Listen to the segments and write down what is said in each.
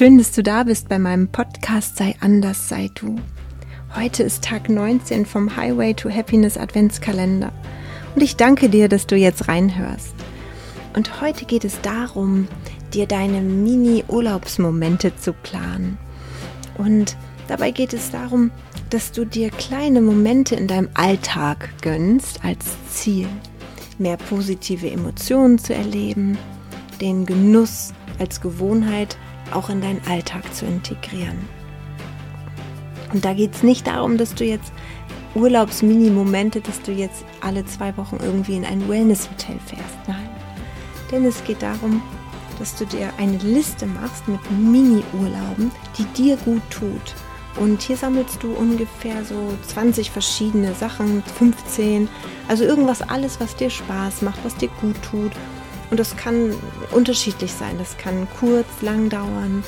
Schön, dass du da bist bei meinem Podcast Sei anders, sei du. Heute ist Tag 19 vom Highway to Happiness Adventskalender und ich danke dir, dass du jetzt reinhörst. Und heute geht es darum, dir deine Mini-Urlaubsmomente zu planen. Und dabei geht es darum, dass du dir kleine Momente in deinem Alltag gönnst als Ziel. Mehr positive Emotionen zu erleben, den Genuss als Gewohnheit auch in deinen Alltag zu integrieren. Und da geht es nicht darum, dass du jetzt Urlaubsmini-Momente, dass du jetzt alle zwei Wochen irgendwie in ein Wellness-Hotel fährst. Nein. Denn es geht darum, dass du dir eine Liste machst mit Mini-Urlauben, die dir gut tut. Und hier sammelst du ungefähr so 20 verschiedene Sachen, 15, also irgendwas, alles, was dir Spaß macht, was dir gut tut und das kann unterschiedlich sein. Das kann kurz, lang dauern,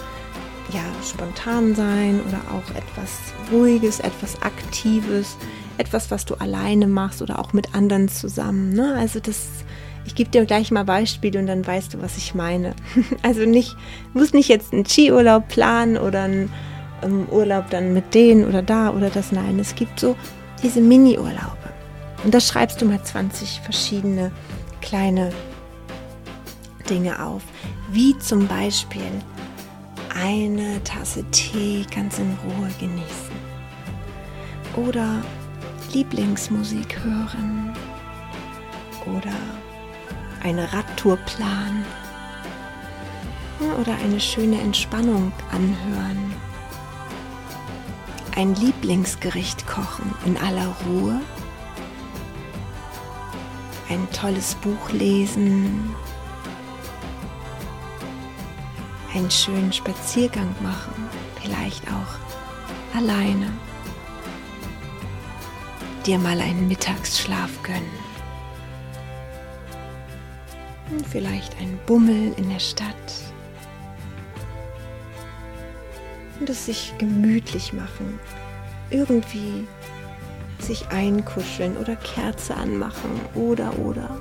ja, spontan sein oder auch etwas Ruhiges, etwas Aktives, etwas, was du alleine machst oder auch mit anderen zusammen. Ne? Also das, ich gebe dir gleich mal Beispiele und dann weißt du, was ich meine. Also nicht, du musst nicht jetzt einen Skiurlaub planen oder einen um, Urlaub dann mit denen oder da oder das. Nein, es gibt so diese Mini-Urlaube. Und da schreibst du mal 20 verschiedene kleine Dinge auf, wie zum Beispiel eine Tasse Tee ganz in Ruhe genießen. Oder Lieblingsmusik hören. Oder eine Radtour planen. Oder eine schöne Entspannung anhören, ein Lieblingsgericht kochen in aller Ruhe, ein tolles Buch lesen einen schönen Spaziergang machen, vielleicht auch alleine. Dir mal einen Mittagsschlaf gönnen. Und vielleicht ein Bummel in der Stadt. Und es sich gemütlich machen. Irgendwie sich einkuscheln oder Kerze anmachen oder oder.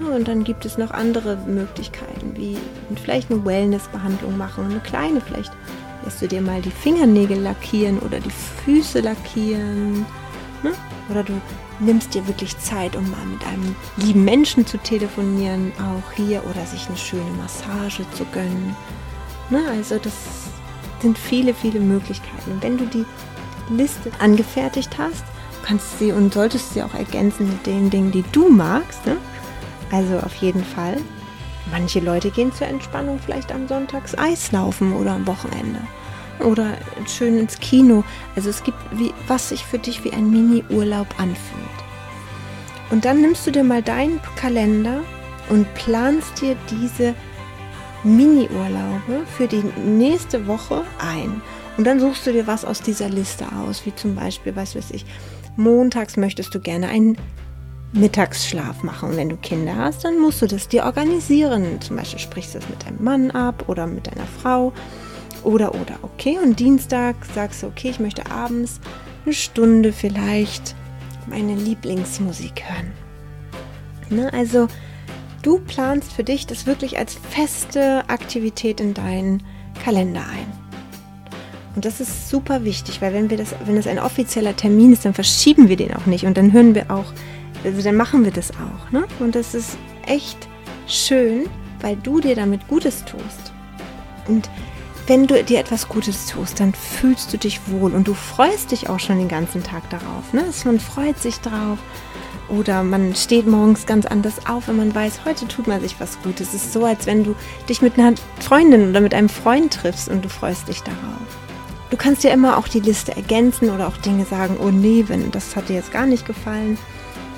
Und dann gibt es noch andere Möglichkeiten, wie vielleicht eine Wellness-Behandlung machen, eine kleine vielleicht. Lässt du dir mal die Fingernägel lackieren oder die Füße lackieren. Ne? Oder du nimmst dir wirklich Zeit, um mal mit einem lieben Menschen zu telefonieren, auch hier, oder sich eine schöne Massage zu gönnen. Ne? Also das sind viele, viele Möglichkeiten. Wenn du die Liste angefertigt hast, kannst du sie und solltest sie auch ergänzen mit den Dingen, die du magst. Ne? Also auf jeden Fall. Manche Leute gehen zur Entspannung vielleicht am Sonntags Eislaufen oder am Wochenende. Oder schön ins Kino. Also es gibt, wie, was sich für dich wie ein Mini-Urlaub anfühlt. Und dann nimmst du dir mal deinen Kalender und planst dir diese Mini-Urlaube für die nächste Woche ein. Und dann suchst du dir was aus dieser Liste aus, wie zum Beispiel, was weiß ich, montags möchtest du gerne einen Mittagsschlaf machen. Und wenn du Kinder hast, dann musst du das dir organisieren. Zum Beispiel sprichst du das mit deinem Mann ab oder mit deiner Frau oder oder okay. Und Dienstag sagst du, okay, ich möchte abends eine Stunde vielleicht meine Lieblingsmusik hören. Ne? Also du planst für dich das wirklich als feste Aktivität in deinen Kalender ein. Und das ist super wichtig, weil wenn wir das, wenn das ein offizieller Termin ist, dann verschieben wir den auch nicht und dann hören wir auch also dann machen wir das auch. Ne? Und das ist echt schön, weil du dir damit Gutes tust. Und wenn du dir etwas Gutes tust, dann fühlst du dich wohl und du freust dich auch schon den ganzen Tag darauf. Ne? Man freut sich drauf. Oder man steht morgens ganz anders auf, wenn man weiß, heute tut man sich was Gutes. Es ist so, als wenn du dich mit einer Freundin oder mit einem Freund triffst und du freust dich darauf. Du kannst dir immer auch die Liste ergänzen oder auch Dinge sagen, oh nee, wenn das hat dir jetzt gar nicht gefallen.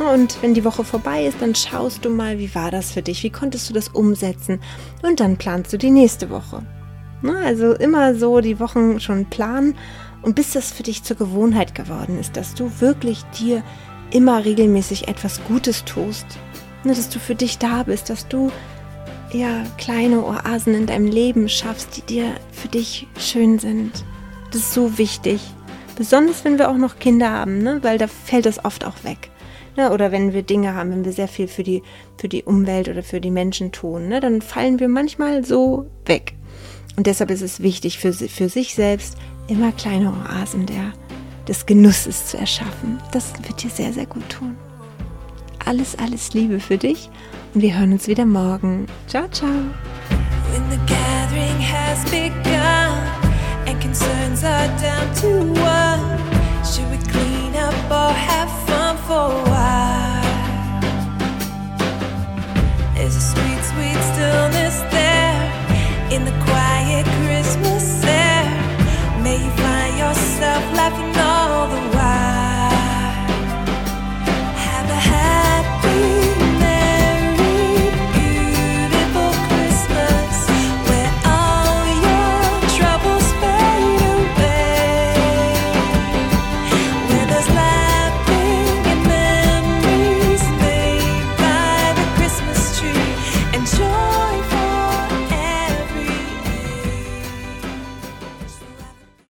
Und wenn die Woche vorbei ist, dann schaust du mal, wie war das für dich, wie konntest du das umsetzen und dann planst du die nächste Woche. Also immer so die Wochen schon planen und bis das für dich zur Gewohnheit geworden ist, dass du wirklich dir immer regelmäßig etwas Gutes tust, dass du für dich da bist, dass du ja kleine Oasen in deinem Leben schaffst, die dir für dich schön sind. Das ist so wichtig. Besonders wenn wir auch noch Kinder haben, ne? weil da fällt das oft auch weg Ne? Oder wenn wir Dinge haben, wenn wir sehr viel für die, für die Umwelt oder für die Menschen tun, ne? dann fallen wir manchmal so weg. Und deshalb ist es wichtig, für, für sich selbst immer kleine Oasen der, des Genusses zu erschaffen. Das wird dir sehr, sehr gut tun. Alles, alles Liebe für dich und wir hören uns wieder morgen. Ciao, ciao. When the gathering has begun and concerns are down to